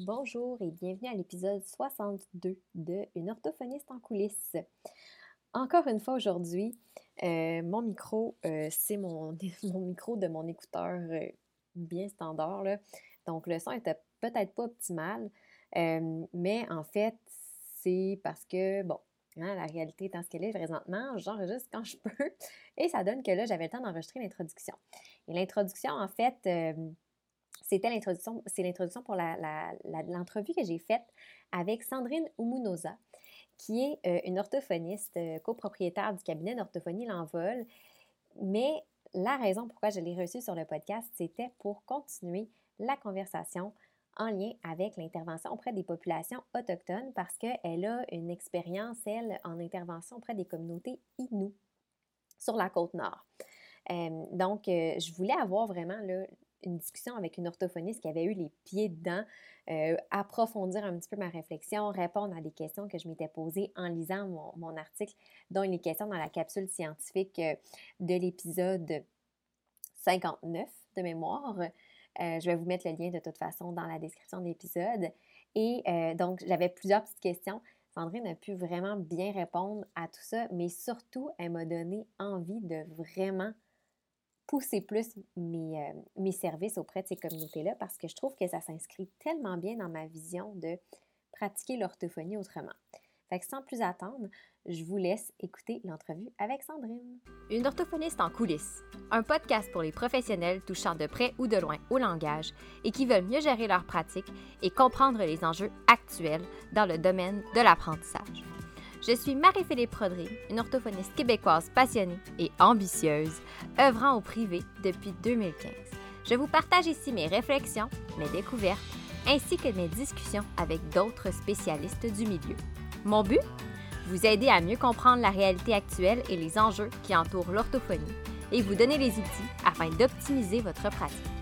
Bonjour et bienvenue à l'épisode 62 de Une orthophoniste en coulisses. Encore une fois aujourd'hui, euh, mon micro, euh, c'est mon, micro de mon écouteur euh, bien standard. Donc le son était peut-être pas optimal, mais en fait, c'est parce que, bon, hein, la réalité étant ce qu'elle est présentement, j'enregistre quand je peux et ça donne que là, j'avais le temps d'enregistrer l'introduction. Et l'introduction, en fait, c'était l'introduction, c'est l'introduction pour l'entrevue que j'ai faite avec Sandrine Umunoza, qui est euh, une orthophoniste euh, copropriétaire du cabinet d'orthophonie L'Envol. Mais la raison pourquoi je l'ai reçue sur le podcast, c'était pour continuer la conversation en lien avec l'intervention auprès des populations autochtones parce qu'elle a une expérience, elle, en intervention auprès des communautés Innu sur la côte nord. Euh, donc, je voulais avoir vraiment là, une discussion avec une orthophoniste qui avait eu les pieds dedans, euh, approfondir un petit peu ma réflexion, répondre à des questions que je m'étais posées en lisant mon, article, dont il est question dans la capsule scientifique euh, de l'épisode 59 de mémoire. Euh, je vais vous mettre le lien de toute façon dans la description de l'épisode. Et donc, j'avais plusieurs petites questions. Sandrine a pu vraiment bien répondre à tout ça, mais surtout, elle m'a donné envie de vraiment pousser plus mes, euh, mes services auprès de ces communautés-là parce que je trouve que ça s'inscrit tellement bien dans ma vision de pratiquer l'orthophonie autrement. Fait que sans plus attendre, je vous laisse écouter l'entrevue avec Sandrine. Une orthophoniste en coulisses, un podcast pour les professionnels touchant de près ou de loin au langage et qui veulent mieux gérer leur pratique et comprendre les enjeux actuels dans le domaine de l'apprentissage. Je suis Marie-Philippe Prodry, une orthophoniste québécoise passionnée et ambitieuse, œuvrant au privé depuis 2015. Je vous partage ici mes réflexions, mes découvertes, ainsi que mes discussions avec d'autres spécialistes du milieu. Mon but? Vous aider à mieux comprendre la réalité actuelle et les enjeux qui entourent l'orthophonie et vous donner les outils afin d'optimiser votre pratique.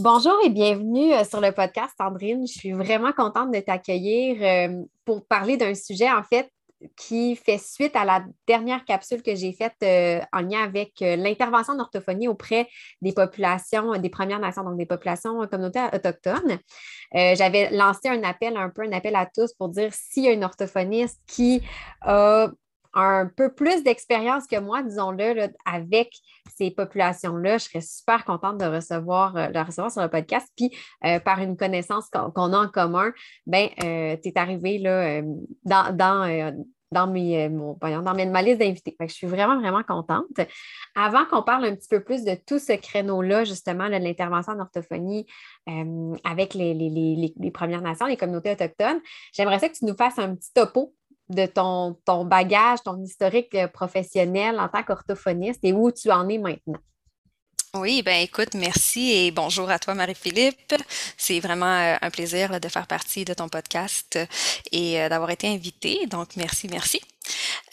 Bonjour et bienvenue euh, sur le podcast, Sandrine. Je suis vraiment contente de t'accueillir euh, pour parler d'un sujet, en fait, qui fait suite à la dernière capsule que j'ai faite euh, en lien avec l'intervention d'orthophonie auprès des populations, des Premières Nations, donc des populations communautaires autochtones. J'avais lancé un appel, un peu un appel à tous pour dire s'il y a une orthophoniste qui a un peu plus d'expérience que moi, disons-le, avec ces populations-là, je serais super contente de recevoir, euh, de recevoir sur le podcast. Puis, euh, par une connaissance qu'on a en commun, ben, euh, tu es arrivé là, dans, mes, dans ma liste d'invités. Je suis vraiment, vraiment contente. Avant qu'on parle un petit peu plus de tout ce créneau-là, justement, de l'intervention en orthophonie avec les, les, Premières Nations, les communautés autochtones, j'aimerais que tu nous fasses un petit topo de ton, ton bagage, ton historique euh, professionnel en tant qu'orthophoniste et où tu en es maintenant? Oui, ben écoute, merci et bonjour à toi Marie-Philippe. C'est vraiment euh, un plaisir de faire partie de ton podcast et euh, d'avoir été invitée. Donc merci, merci.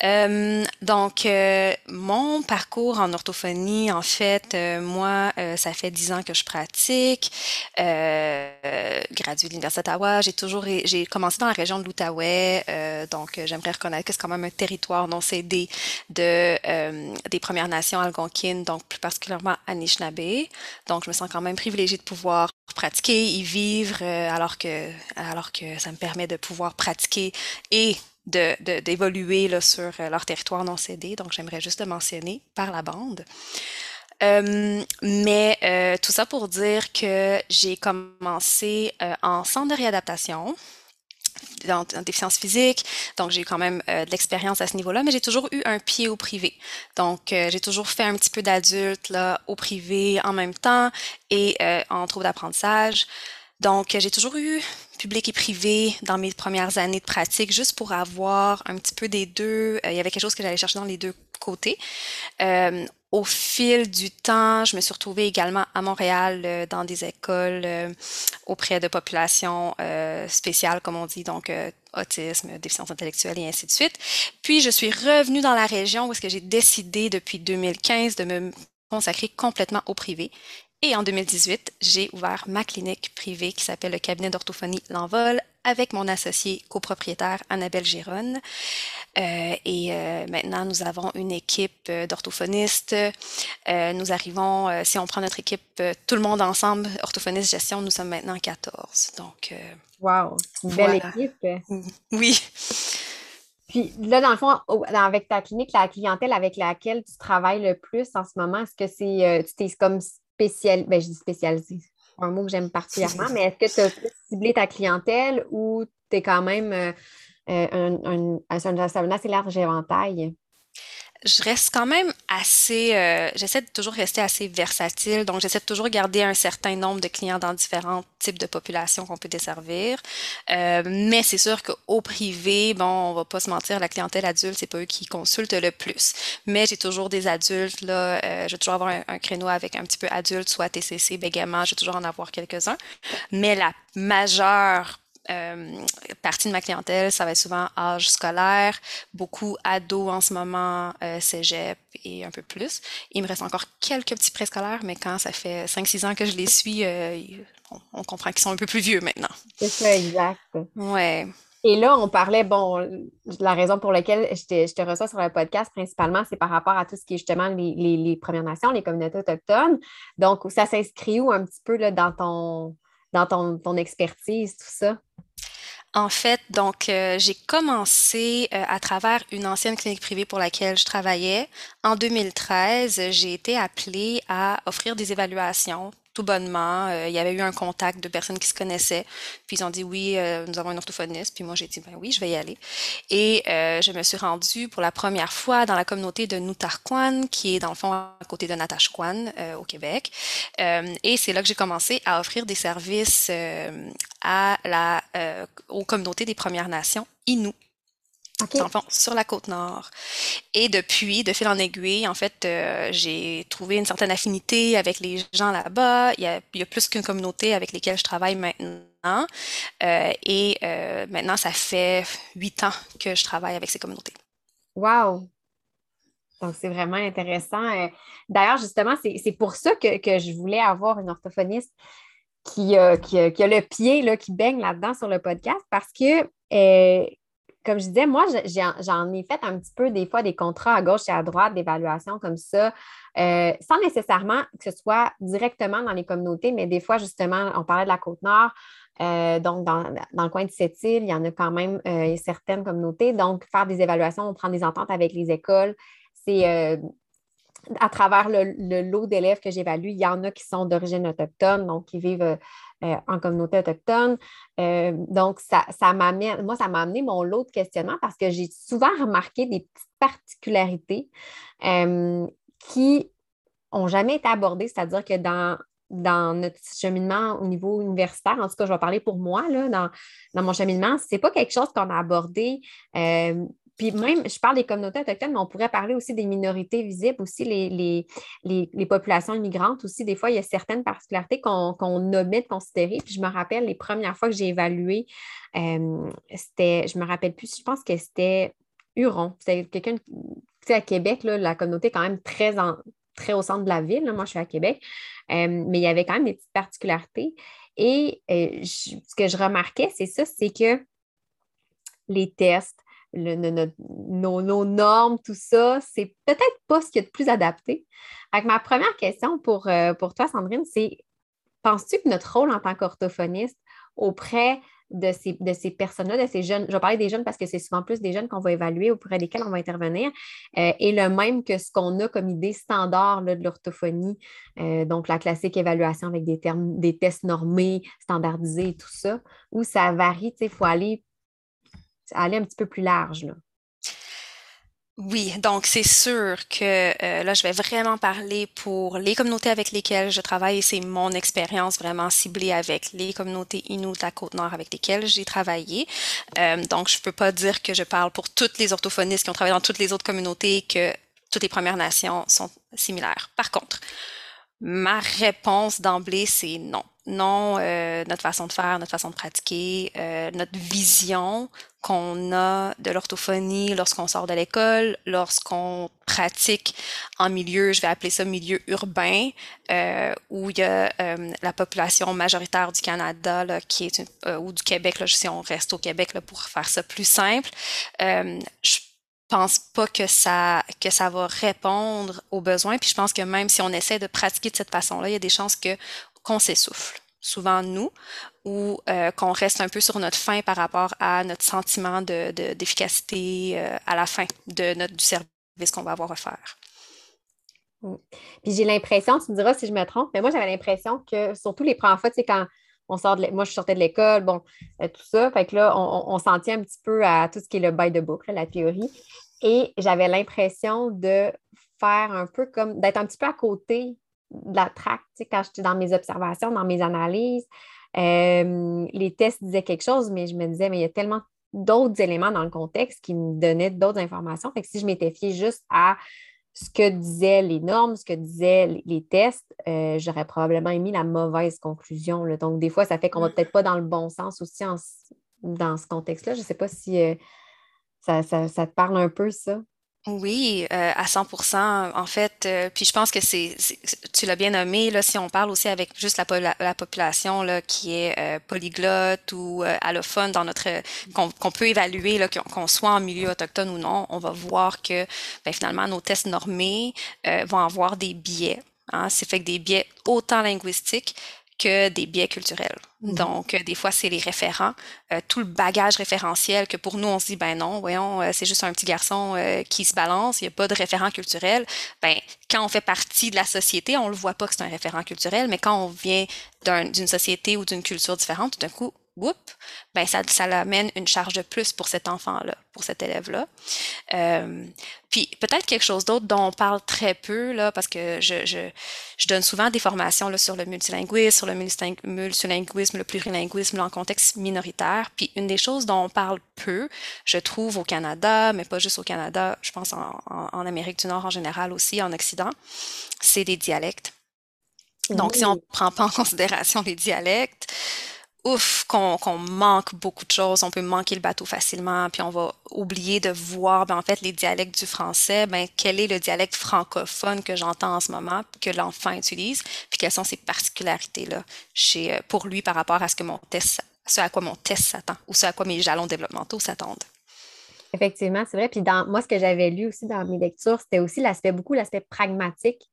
Euh, donc, euh, mon parcours en orthophonie, en fait, euh, moi, ça fait dix ans que je pratique. graduée de l'Université d'Ottawa, j'ai toujours, j'ai commencé dans la région de l'Outaouais, donc j'aimerais reconnaître que c'est quand même un territoire non cédé de des Premières Nations algonquines, donc plus particulièrement Anishinaabe. Donc, je me sens quand même privilégiée de pouvoir pratiquer, y vivre, alors que alors que ça me permet de pouvoir pratiquer et d'évoluer de, sur euh, leur territoire non cédé. Donc, j'aimerais juste le mentionner par la bande. Euh, mais euh, tout ça pour dire que j'ai commencé en centre de réadaptation en, déficience physique, donc j'ai quand même de l'expérience à ce niveau-là, mais j'ai toujours eu un pied au privé. Donc j'ai toujours fait un petit peu d'adulte au privé en même temps et en trouble d'apprentissage. Donc, j'ai toujours eu public et privé dans mes premières années de pratique, juste pour avoir un petit peu des deux. Euh, il y avait quelque chose que j'allais chercher dans les deux côtés. Euh, au fil du temps, je me suis retrouvée également à Montréal euh, dans des écoles auprès de populations spéciales, comme on dit, donc autisme, déficience intellectuelle et ainsi de suite. Puis je suis revenue dans la région où est-ce que j'ai décidé depuis 2015 de me consacrer complètement au privé. Et en 2018, j'ai ouvert ma clinique privée qui s'appelle le cabinet d'orthophonie L'Envol avec mon associé copropriétaire Annabelle Gironne. et maintenant, nous avons une équipe d'orthophonistes. nous arrivons, si on prend notre équipe, tout le monde ensemble, orthophonistes gestion, nous sommes maintenant 14. Donc, wow, une belle équipe. Oui. Puis là, dans le fond, avec ta clinique, la clientèle avec laquelle tu travailles le plus en ce moment, est-ce que c'est, euh, tu t'es comme spécial, ben je dis spécialisé, c'est un mot que j'aime particulièrement, mais est-ce que tu as ciblé ta clientèle ou tu es quand même euh, euh, un, un, un, assez large éventail? Je reste quand même assez, euh, j'essaie de toujours rester assez versatile, donc j'essaie de toujours garder un certain nombre de clients dans différents types de populations qu'on peut desservir. Euh, mais c'est sûr qu'au privé, bon, on va pas se mentir, la clientèle adulte, c'est pas eux qui consultent le plus. Mais j'ai toujours des adultes, là, euh, je vais toujours avoir un, créneau avec un petit peu adulte, soit TCC, bégaiement, je vais toujours en avoir quelques-uns. Mais la majeure euh, partie de ma clientèle, ça va être souvent âge scolaire, beaucoup ados en ce moment, euh, cégep et un peu plus. Il me reste encore quelques petits préscolaires, mais quand ça fait 5-6 ans que je les suis, euh, on, comprend qu'ils sont un peu plus vieux maintenant. C'est ça, exact. Ouais. Et là, on parlait, bon, la raison pour laquelle je te, je te reçois sur le podcast, principalement, c'est par rapport à tout ce qui est justement les, les, les Premières Nations, les communautés autochtones. Donc, ça s'inscrit où un petit peu là, dans ton dans ton, ton expertise, tout ça? En fait, donc, euh, j'ai commencé euh, à travers une ancienne clinique privée pour laquelle je travaillais. En 2013, j'ai été appelée à offrir des évaluations tout bonnement. Euh, il y avait eu un contact de personnes qui se connaissaient. Puis ils ont dit oui, euh, nous avons un orthophoniste. Puis moi, j'ai dit ben oui, je vais y aller. Et euh, je me suis rendue pour la première fois dans la communauté de Nutarquan, qui est dans le fond à côté de Natashquan au Québec. et c'est là que j'ai commencé à offrir des services à la, aux communautés des Premières Nations Inuit sur la côte nord. Et depuis, de fil en aiguille, en fait, euh, j'ai trouvé une certaine affinité avec les gens là-bas. Il y a, il y a plus qu'une communauté avec lesquelles je travaille maintenant. Euh, et euh, maintenant, ça fait huit ans que je travaille avec ces communautés. Wow! Donc, c'est vraiment intéressant. D'ailleurs, justement, c'est pour ça que, que, je voulais avoir une orthophoniste qui, qui, qui a le pied là, qui baigne là-dedans sur le podcast parce que comme je disais, moi, j'en ai fait un petit peu des fois des contrats à gauche et à droite d'évaluation comme ça, euh, sans nécessairement que ce soit directement dans les communautés, mais des fois, justement, on parlait de la Côte-Nord. Euh, donc, dans, le coin de cette île, il y en a quand même euh, certaines communautés. Donc, faire des évaluations, on prend des ententes avec les écoles. C'est à travers le, lot d'élèves que j'évalue, il y en a qui sont d'origine autochtone, donc qui vivent euh, en communauté autochtone. Euh, donc, ça, ça moi, ça m'a amené mon lot de questionnement parce que j'ai souvent remarqué des petites particularités euh, qui n'ont jamais été abordées, c'est-à-dire que dans, dans notre cheminement au niveau universitaire, en tout cas, je vais parler pour moi, là, dans, dans mon cheminement, ce n'est pas quelque chose qu'on a abordé puis même, je parle des communautés autochtones, mais on pourrait parler aussi des minorités visibles, aussi les, les, populations immigrantes. Aussi, des fois, il y a certaines particularités qu'on qu omet de considérer. Puis je me rappelle les premières fois que j'ai évalué, euh, c'était, je me rappelle plus, je pense que c'était Huron. C'était quelqu'un, tu sais, à Québec, là, la communauté est quand même très, en, très au centre de la ville. Moi, je suis à Québec. Euh, mais il y avait quand même des petites particularités. Et euh, ce que je remarquais, c'est ça, c'est que les tests, nos, normes, tout ça, c'est peut-être pas ce qui est de plus adapté. Ma première question pour, euh, pour toi, Sandrine, c'est penses-tu que notre rôle en tant qu'orthophoniste auprès de ces, de ces personnes-là, de ces jeunes, je vais parler des jeunes parce que c'est souvent plus des jeunes qu'on va évaluer, auprès desquels on va intervenir, euh, est le même que ce qu'on a comme idée standard de l'orthophonie, euh, donc la classique évaluation avec des termes, des tests normés, standardisés et tout ça, où ça varie, il faut aller aller un petit peu plus large. Là. Oui, donc c'est sûr que euh, là, je vais vraiment parler pour les communautés avec lesquelles je travaille c'est mon expérience vraiment ciblée avec les communautés Inuit de la Côte-Nord avec lesquelles j'ai travaillé. Euh, donc, je peux pas dire que je parle pour toutes les orthophonistes qui ont travaillé dans toutes les autres communautés que toutes les Premières Nations sont similaires. Par contre, ma réponse d'emblée, c'est non non, euh, notre façon de faire, notre façon de pratiquer, euh, notre vision qu'on a de l'orthophonie lorsqu'on sort de l'école, lorsqu'on pratique en milieu, je vais appeler ça milieu urbain, euh, où il y a la population majoritaire du Canada là, qui est ou du Québec, là, si on reste au Québec là, pour faire ça plus simple. je pense pas que ça, que ça va répondre aux besoins. Puis je pense que même si on essaie de pratiquer de cette façon-là, il y a des chances que qu'on s'essouffle. Souvent nous, ou euh, qu'on reste un peu sur notre fin par rapport à notre sentiment de, d'efficacité euh, à la fin de notre, du service qu'on va avoir à faire. Mm. Puis j'ai l'impression, tu me diras si je me trompe, mais moi j'avais l'impression que surtout les premières fois, tu sais, quand on sort de moi je sortais de l'école, bon, euh, tout ça, fait que là, on, s'en tient un petit peu à tout ce qui est le by the book, la théorie. Et j'avais l'impression de faire un peu comme d'être un petit peu à côté de la traque, tu sais, quand j'étais dans mes observations, dans mes analyses. Euh, les tests disaient quelque chose, mais je me disais, mais il y a tellement d'autres éléments dans le contexte qui me donnaient d'autres informations. Fait que si je m'étais fiée juste à ce que disaient les normes, ce que disaient les, tests, euh, j'aurais probablement émis la mauvaise conclusion. Donc, des fois, ça fait qu'on ne va peut-être pas dans le bon sens aussi dans ce contexte-là. Je ne sais pas si euh, ça, te parle un peu, ça? Oui, euh, à 100%. En fait, euh, puis je pense que c'est, tu l'as bien nommé, là, si on parle aussi avec juste la, la, population là, qui est euh, polyglotte ou allophone dans notre qu'on peut évaluer, là, qu'on soit en milieu autochtone ou non, on va voir que ben, finalement nos tests normés vont avoir des biais. Hein, c'est fait que des biais autant linguistiques que des biais culturels. Mmh. Donc, euh, des fois, c'est les référents, euh, tout le bagage référentiel que pour nous, on se dit, ben non, voyons, euh, c'est juste un petit garçon qui se balance, il n'y a pas de référent culturel. Ben, quand on fait partie de la société, on le voit pas que c'est un référent culturel, mais quand on vient d'une société ou d'une culture différente, tout d'un coup, whoop, ben ça, ça l'amène une charge de plus pour cet enfant-là, pour cet élève-là. Euh, puis peut-être quelque chose d'autre dont on parle très peu, là, parce que je, je, je donne souvent des formations là, sur le multilinguisme, sur le multilinguisme, le plurilinguisme là, en contexte minoritaire. Puis une des choses dont on parle peu, je trouve au Canada, mais pas juste au Canada, je pense en, en, en Amérique du Nord en général aussi, en Occident, c'est des dialectes. Donc, si on ne prend pas en considération les dialectes, ouf, qu'on manque beaucoup de choses, on peut manquer le bateau facilement, puis on va oublier de voir, ben, en fait, les dialectes du français, ben, quel est le dialecte francophone que j'entends en ce moment, que l'enfant utilise, puis quelles sont ses particularités-là euh, pour lui par rapport à ce à quoi mon test s'attend, ou ce à quoi mes jalons développementaux s'attendent. Effectivement, c'est vrai. Puis dans moi, ce que j'avais lu aussi dans mes lectures, c'était aussi l'aspect, beaucoup l'aspect pragmatique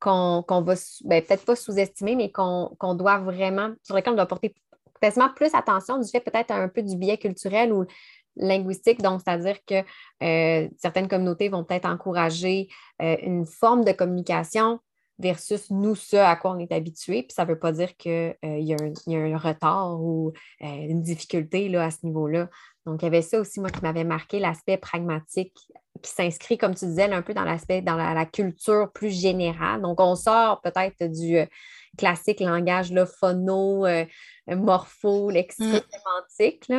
qu'on va ben, peut-être pas sous-estimer, mais qu'on doit vraiment, sur lequel on doit porter quasiment plus attention du fait peut-être un peu du biais culturel ou linguistique, donc c'est-à-dire que euh, certaines communautés vont peut-être encourager euh, une forme de communication versus nous, ce à quoi on est habitué. Puis ça ne veut pas dire qu'il euh, y, a un retard ou une difficulté là, à ce niveau-là. Donc, il y avait ça aussi, moi, qui m'avait marqué, l'aspect pragmatique, qui s'inscrit, comme tu disais, un peu dans l'aspect, dans la, culture plus générale. Donc, on sort peut-être du classique langage là, phono, morpho, lexico-sémantique.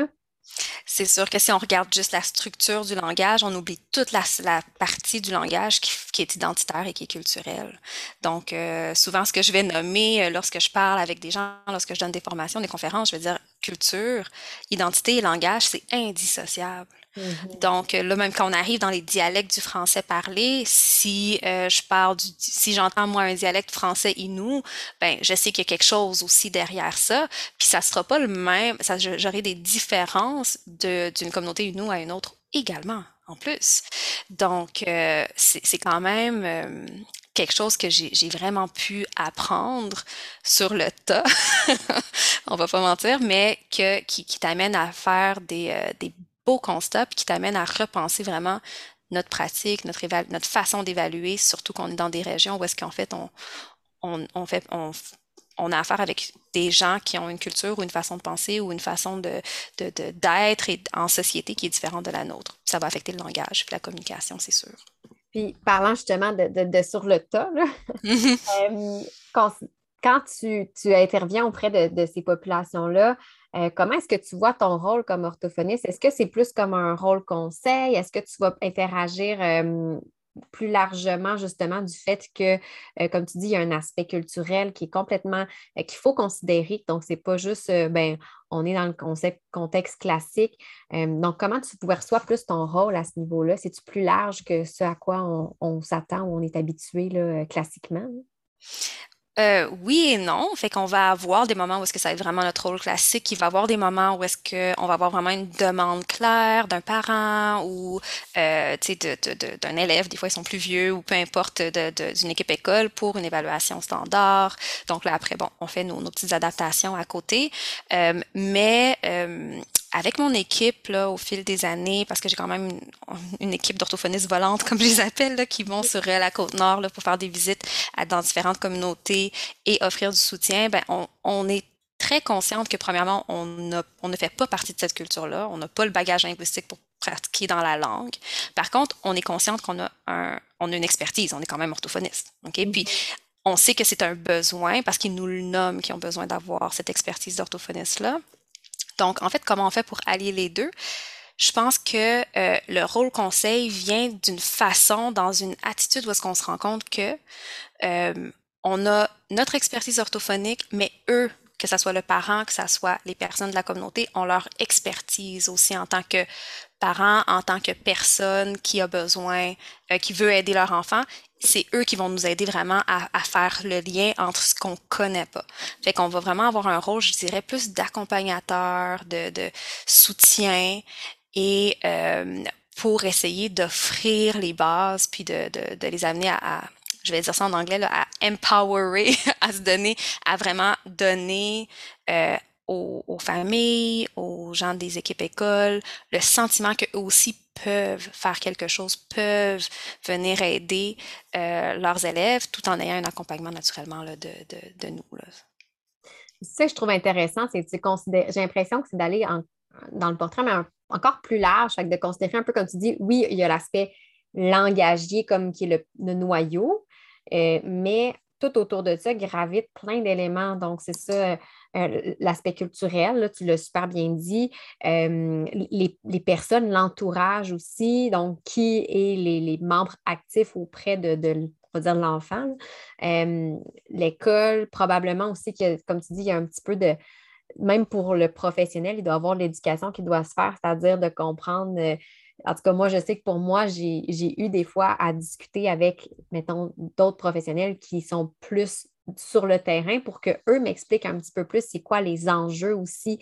C'est sûr que si on regarde juste la structure du langage, on oublie toute la, partie du langage qui, est identitaire et qui est culturelle. Donc, euh, souvent, ce que je vais nommer euh, lorsque je parle avec des gens, lorsque je donne des formations, des conférences, je vais dire culture, identité et langage, c'est indissociable. Mm-hmm. Donc là, même quand on arrive dans les dialectes du français parlé, si euh, je parle du, si j'entends moi un dialecte français inou, ben je sais qu'il y a quelque chose aussi derrière ça. Puis ça sera pas le même, ça j'aurai des différences d'une communauté inou à une autre également en plus. Donc euh, c'est quand même euh, quelque chose que j'ai vraiment pu apprendre sur le tas, on va pas mentir, mais que, qui, t'amène à faire des, des beau constat qui t'amène à repenser vraiment notre pratique, notre, façon d'évaluer, surtout qu'on est dans des régions où est-ce qu'en fait on, a affaire avec des gens qui ont une culture ou une façon de penser ou une façon d'être en société qui est différente de la nôtre. Ça va affecter le langage la communication, c'est sûr. Puis parlant justement de, sur le tas, euh, quand, tu, tu, interviens auprès de, ces populations-là, euh, comment est-ce que tu vois ton rôle comme orthophoniste? Est-ce que c'est plus comme un rôle conseil? Est-ce que tu vas interagir euh, plus largement justement du fait que, euh, comme tu dis, il y a un aspect culturel qui est complètement, qu'il faut considérer. Donc, ce n'est pas juste, ben, on est dans le contexte classique. donc, comment tu perçois plus ton rôle à ce niveau-là? C'est-tu plus large que ce à quoi on, s'attend ou on est habitué là, classiquement? Euh, oui et non. Fait qu'on va avoir des moments où est-ce que ça va être vraiment notre rôle classique. Il va y avoir des moments où est-ce qu'on va avoir vraiment une demande claire d'un parent ou euh, d'un élève. Des fois, ils sont plus vieux ou peu importe d'une équipe école pour une évaluation standard. Donc là, après, bon, on fait nos, nos petites adaptations à côté. Euh, mais euh, avec mon équipe, là, au fil des années, parce que j'ai quand même une, équipe d'orthophonistes volantes, comme je les appelle, là, qui vont sur euh, la côte nord là, pour faire des visites à, dans différentes communautés et offrir du soutien, ben, on, on est très consciente que, premièrement, on, a, on ne fait pas partie de cette culture-là. On n'a pas le bagage linguistique pour pratiquer dans la langue. Par contre, on est consciente qu'on a, un, on a une expertise. On est quand même orthophoniste. OK? Mm-hmm. Puis, on sait que c'est un besoin parce qu'ils nous le nomment, qui ont besoin d'avoir cette expertise d'orthophoniste-là. Donc, en fait, comment on fait pour allier les deux? Je pense que euh, le rôle conseil vient d'une façon, dans une attitude où est-ce qu'on se rend compte que euh, a notre expertise orthophonique, mais eux, que ce soit le parent, que ce soit les personnes de la communauté, ont leur expertise aussi en tant que parent, en tant que personne qui a besoin, euh, qui veut aider leur enfant c'est eux qui vont nous aider vraiment à, faire le lien entre ce qu'on connaît pas. Fait qu'on va vraiment avoir un rôle, je dirais, plus d'accompagnateur, de, soutien et euh, pour essayer d'offrir les bases puis de, les amener à, je vais dire ça en anglais, là, à empowerer, à se donner, à vraiment donner euh, aux, familles, aux gens des équipes écoles, le sentiment qu'eux aussi peuvent faire quelque chose, peuvent venir aider euh, leurs élèves tout en ayant un accompagnement naturellement là, de, de, nous. Là. Que je trouve intéressant, c'est que j'ai l'impression que c'est d'aller dans le portrait, mais encore plus large, fait de considérer un peu comme tu dis, oui, il y a l'aspect langagier comme qui est le, noyau, euh, mais tout autour de ça gravite plein d'éléments. Donc, c'est ça, euh, l'aspect culturel, tu l'as super bien dit, euh, les, personnes, l'entourage aussi, donc qui est les, membres actifs auprès de, dire l'enfant. Euh, l'école, probablement aussi, que, comme tu dis, il y a un petit peu de, même pour le professionnel, il doit avoir l'éducation qui doit se faire, c'est-à-dire de comprendre. en tout cas, moi, je sais que pour moi, j'ai eu des fois à discuter avec, mettons, d'autres professionnels qui sont plus sur le terrain pour qu'eux m'expliquent un petit peu plus c'est quoi les enjeux aussi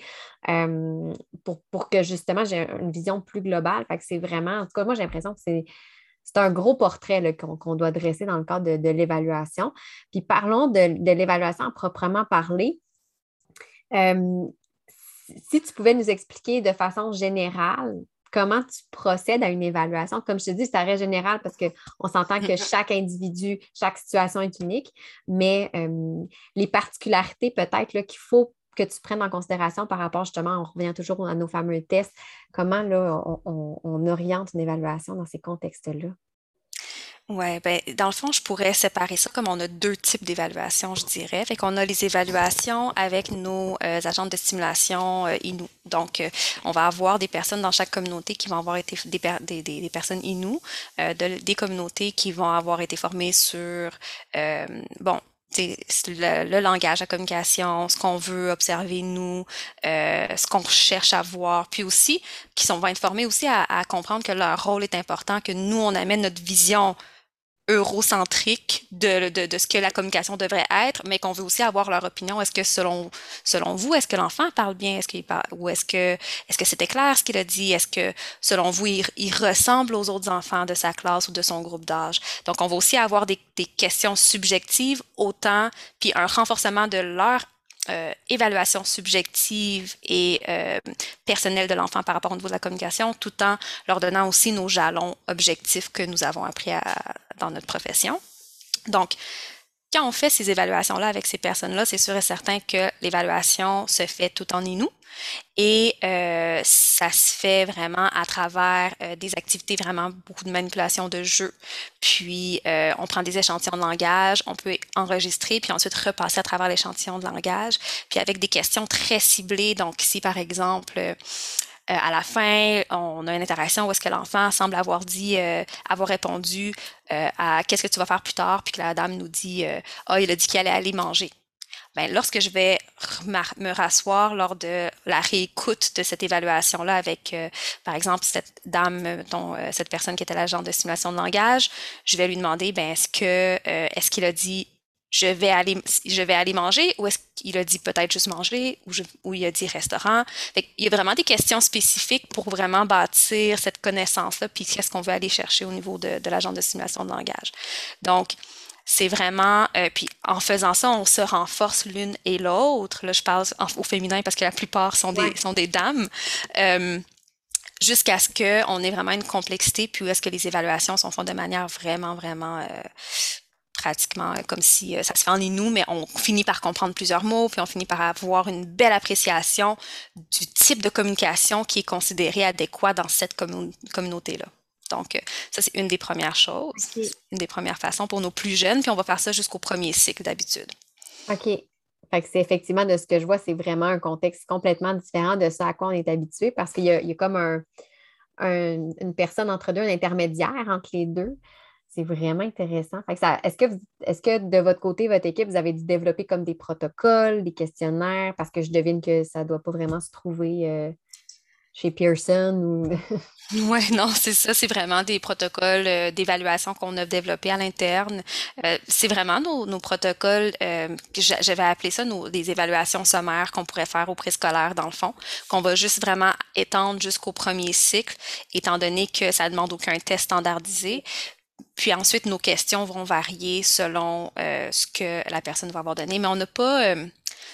euh, pour, que justement j'ai une vision plus globale. Fait que c'est vraiment, en tout cas, moi j'ai l'impression que c'est. un gros portrait qu'on doit dresser dans le cadre de, l'évaluation. Puis parlons de, l'évaluation proprement parler. Euh, si tu pouvais nous expliquer de façon générale comment tu procèdes à une évaluation? Comme je te dis, c'est très général parce qu'on s'entend que chaque individu, chaque situation est unique, mais euh, les particularités peut-être qu'il faut que tu prennes en considération par rapport justement, on revient toujours à nos fameux tests, comment là, on oriente une évaluation dans ces contextes-là? Ouais, ben, dans le fond, je pourrais séparer ça comme on a deux types d'évaluations, je dirais. Fait qu'on a les évaluations avec nos euh, agents de stimulation euh, Inou. Donc, euh, on va avoir des personnes dans chaque communauté qui vont avoir été des, des, des, personnes Inou, des communautés qui vont avoir été formées sur bon, le, le, langage, la communication, ce qu'on veut observer nous, ce qu'on cherche à voir, puis aussi qui sont vont être formés aussi à, à, comprendre que leur rôle est important, que nous on amène notre vision eurocentrique de, de, de, ce que la communication devrait être, mais qu'on veut aussi avoir leur opinion. Est-ce que selon selon vous, est-ce que l'enfant parle bien, est-ce qu'il parle, ou est-ce que est-ce que c'était clair ce qu'il a dit, est-ce que selon vous il, il, ressemble aux autres enfants de sa classe ou de son groupe d'âge? Donc on va aussi avoir des, des questions subjectives autant, puis un renforcement de leur euh, évaluation subjective et euh, personnelle de l'enfant par rapport au niveau de la communication, tout en leur donnant aussi nos jalons objectifs que nous avons appris dans notre profession. Donc, quand on fait ces évaluations-là avec ces personnes-là, c'est sûr et certain que l'évaluation se fait tout en inou et euh, ça se fait vraiment à travers euh, des activités vraiment beaucoup de manipulation de jeu. Puis euh, on prend des échantillons de langage, on peut enregistrer puis ensuite repasser à travers l'échantillon de langage, puis avec des questions très ciblées. Donc si par exemple euh, à la fin, on a une interaction où est-ce que l'enfant semble avoir dit, euh, avoir répondu euh, à qu'est-ce que tu vas faire plus tard, puis que la dame nous dit, ah, oh, il a dit qu'il allait aller manger. Ben, lorsque je vais me rasseoir lors de la réécoute de cette évaluation-là avec, par exemple, cette dame, dont, cette personne qui était l'agent de stimulation de langage, je vais lui demander, ben, est-ce que, est-ce qu'il a dit je vais aller, je vais aller manger ou est-ce qu'il a dit peut-être juste manger ou, ou il a dit restaurant. il y a vraiment des questions spécifiques pour vraiment bâtir cette connaissance-là, puis qu'est-ce qu'on veut aller chercher au niveau de, de l'agent de simulation de langage. Donc, c'est vraiment, euh, puis en faisant ça, on se renforce l'une et l'autre. Là, je parle au féminin parce que la plupart sont des, sont des dames. Euh, jusqu'à ce qu'on ait vraiment une complexité, puis est-ce que les évaluations sont faites de manière vraiment, vraiment euh, pratiquement euh, comme si euh, ça se fait en nous, mais on finit par comprendre plusieurs mots, puis on finit par avoir une belle appréciation du type de communication qui est considéré adéquat dans cette communauté-là. Donc, euh, ça, c'est une des premières choses, une des premières façons pour nos plus jeunes, puis on va faire ça jusqu'au premier cycle d'habitude. OK. Fait que c'est effectivement de ce que je vois, c'est vraiment un contexte complètement différent de ce à quoi on est habitué parce qu'il y, a comme un, une personne entre deux, un intermédiaire entre les deux. C'est vraiment intéressant. Est-ce que, est que de votre côté, votre équipe, vous avez dû développer comme des protocoles, des questionnaires? Parce que je devine que ça ne doit pas vraiment se trouver euh, chez Pearson ou. oui, non, c'est ça. C'est vraiment des protocoles euh, d'évaluation qu'on a développés à l'interne. Euh, c'est vraiment nos, protocoles, j'avais appelé ça nos, des évaluations sommaires qu'on pourrait faire au préscolaire, dans le fond, qu'on va juste vraiment étendre jusqu'au premier cycle, étant donné que ça ne demande aucun test standardisé. Puis ensuite, nos questions vont varier selon euh, ce que la personne va avoir donné. Mais on n'a pas, euh,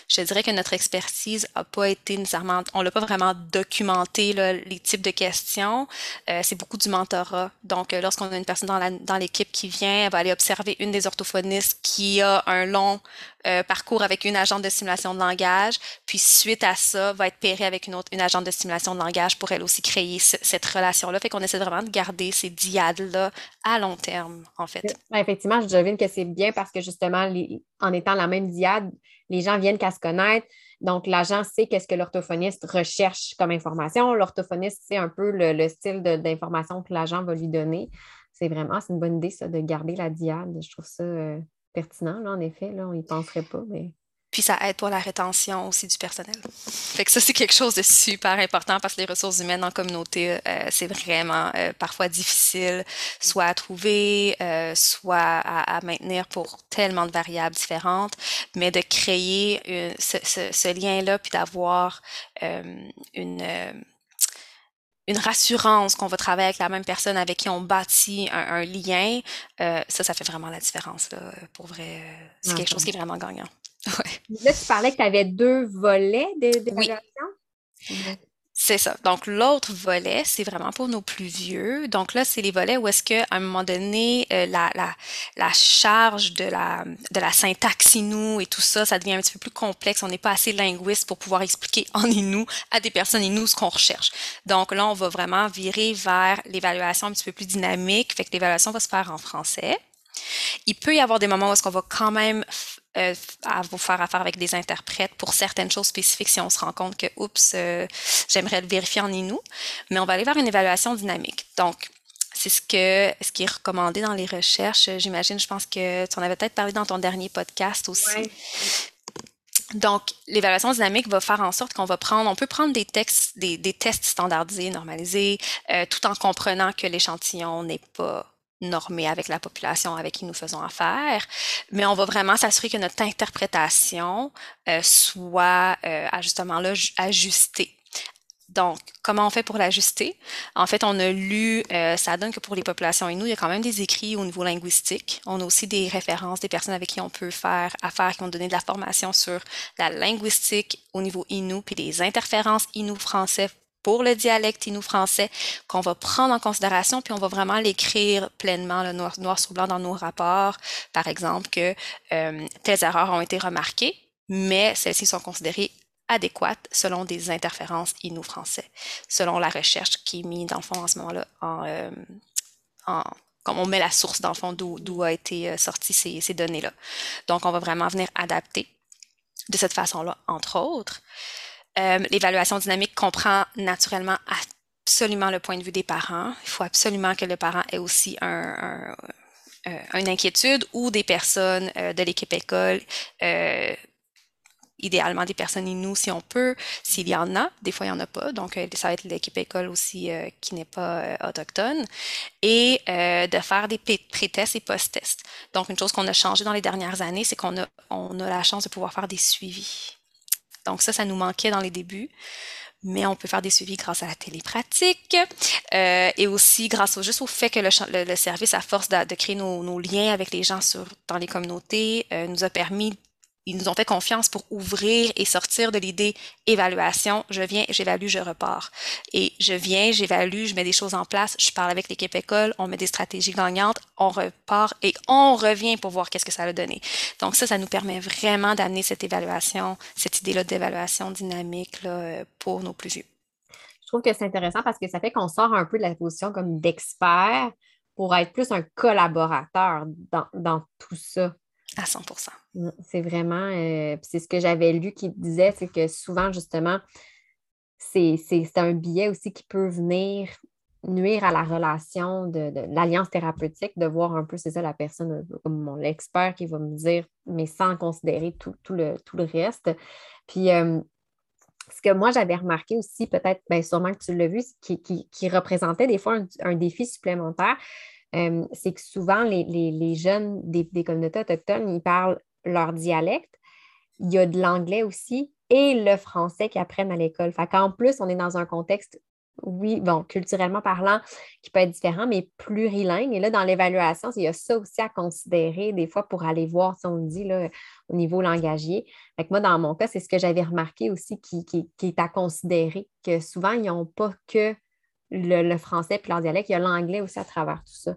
je dirais que notre expertise n'a pas été nécessairement, on l'a pas vraiment documenté les types de questions. Euh, c'est beaucoup du mentorat. Donc, lorsqu'on a une personne dans l'équipe qui vient, elle va aller observer une des orthophonistes qui a un long euh, parcours avec une agente de stimulation de langage, puis suite à ça, va être pairée avec une autre, une agente de stimulation de langage pour elle aussi créer cette relation-là. Fait qu'on essaie vraiment de garder ces diades-là à long terme, en fait. effectivement, je devine que c'est bien parce que justement, en étant la même diade, les gens viennent qu'à se connaître. Donc, l'agent sait qu'est-ce que l'orthophoniste recherche comme information. L'orthophoniste sait un peu le, style d'information que l'agent va lui donner. C'est vraiment, c'est une bonne idée, ça, de garder la diade. Je trouve ça euh, pertinent, là, en effet. Là, on n'y penserait pas, mais. Puis ça aide pour la rétention aussi du personnel. Fait que ça, c'est quelque chose de super important parce que les ressources humaines en communauté, euh, c'est vraiment euh, parfois difficile, soit à trouver, euh, soit à, maintenir pour tellement de variables différentes, mais de créer ce, ce lien-là, puis d'avoir une une rassurance qu'on va travailler avec la même personne avec qui on bâtit un, lien, euh, ça, ça fait vraiment la différence. Là, pour vrai, c'est ah, quelque chose qui est vraiment gagnant. Là, tu parlais que tu avais deux volets d'évaluation. Oui. C'est ça. Donc, l'autre volet, c'est vraiment pour nos plus vieux. Donc là, c'est les volets où est-ce qu'à un moment donné, euh, la, la, la charge de la, de la syntaxe Innu et tout ça, ça devient un petit peu plus complexe. On n'est pas assez linguiste pour pouvoir expliquer en Innu à des personnes Innu ce qu'on recherche. Donc là, on va vraiment virer vers l'évaluation un petit peu plus dynamique. Fait que l'évaluation va se faire en français. Il peut y avoir des moments où est-ce qu'on va quand même euh, à vous faire affaire avec des interprètes pour certaines choses spécifiques si on se rend compte que, oups, euh, j'aimerais le vérifier en Inou. Mais on va aller vers une évaluation dynamique. Donc, c'est ce, que, ce qui est recommandé dans les recherches. J'imagine, je pense que tu en avais peut-être parlé dans ton dernier podcast aussi. Donc, l'évaluation dynamique va faire en sorte qu'on va prendre, on peut prendre des textes, des, des tests standardisés, normalisés, euh, tout en comprenant que l'échantillon n'est pas normé avec la population avec qui nous faisons affaire, mais on va vraiment s'assurer que notre interprétation euh, soit euh, justement là ajustée. Donc, comment on fait pour l'ajuster? En fait, on a lu, euh, ça donne que pour les populations Innu, il y a quand même des écrits au niveau linguistique. On a aussi des références des personnes avec qui on peut faire affaire, qui ont donné de la formation sur la linguistique au niveau Innu, puis des interférences Innu français pour le dialecte inou français qu'on va prendre en considération, puis on va vraiment l'écrire pleinement, le noir, noir, sur blanc dans nos rapports, par exemple, que euh, telles erreurs ont été remarquées, mais celles-ci sont considérées adéquates selon des interférences inou français, selon la recherche qui est mise dans le fond en ce moment-là en, euh, comme on met la source dans le fond d'où a été euh, sorti ces, ces données-là. Donc, on va vraiment venir adapter de cette façon-là, entre autres. Euh, l'évaluation dynamique comprend naturellement absolument le point de vue des parents. Il faut absolument que le parent ait aussi euh, une inquiétude ou des personnes euh, de l'équipe école. idéalement des personnes Inuit si on peut, s'il y en a. Des fois, il n'y en a pas. Donc, ça va être l'équipe école aussi qui n'est pas autochtone. Et de faire des pré-tests et post-tests. Donc, une chose qu'on a changé dans les dernières années, c'est qu'on a, on a la chance de pouvoir faire des suivis. Donc, ça, ça nous manquait dans les débuts. Mais on peut faire des suivis grâce à la télépratique euh, et aussi grâce au juste au fait que le, le, service, à force de, créer nos, liens avec les gens dans les communautés, euh, nous a permis ils nous ont fait confiance pour ouvrir et sortir de l'idée évaluation. Je viens, j'évalue, je repars. Et je viens, j'évalue, je mets des choses en place, je parle avec l'équipe école, on met des stratégies gagnantes, on repart et on revient pour voir qu'est-ce que ça a donné. Donc ça, ça nous permet vraiment d'amener cette évaluation, cette idée-là d'évaluation dynamique pour nos plus vieux. Je trouve que c'est intéressant parce que ça fait qu'on sort un peu de la position comme d'expert pour être plus un collaborateur dans tout ça. À 100 mmh, C'est vraiment, euh, c'est ce que j'avais lu qui disait, c'est que souvent, justement, c'est un billet aussi qui peut venir nuire à la relation de, l'alliance thérapeutique, de voir un peu, c'est ça, la personne comme mon expert qui va me dire, mais sans considérer tout, le, tout le reste. Puis, euh, ce que moi, j'avais remarqué aussi, peut-être, bien, sûrement que tu l'as vu, qui, qui, représentait des fois un défi supplémentaire, euh, c'est que souvent, les, jeunes des, communautés autochtones, ils parlent leur dialecte. Il y a de l'anglais aussi et le français qu'ils apprennent à l'école. Fait qu'en plus, on est dans un contexte, oui, bon, culturellement parlant, qui peut être différent, mais plurilingue. Et là, dans l'évaluation, il y a ça aussi à considérer des fois pour aller voir, si on dit, là, au niveau langagier. Fait que moi, dans mon cas, c'est ce que j'avais remarqué aussi qui, qui, est à considérer, que souvent, ils n'ont pas que le, français puis leur dialecte, il y a l'anglais aussi à travers tout ça.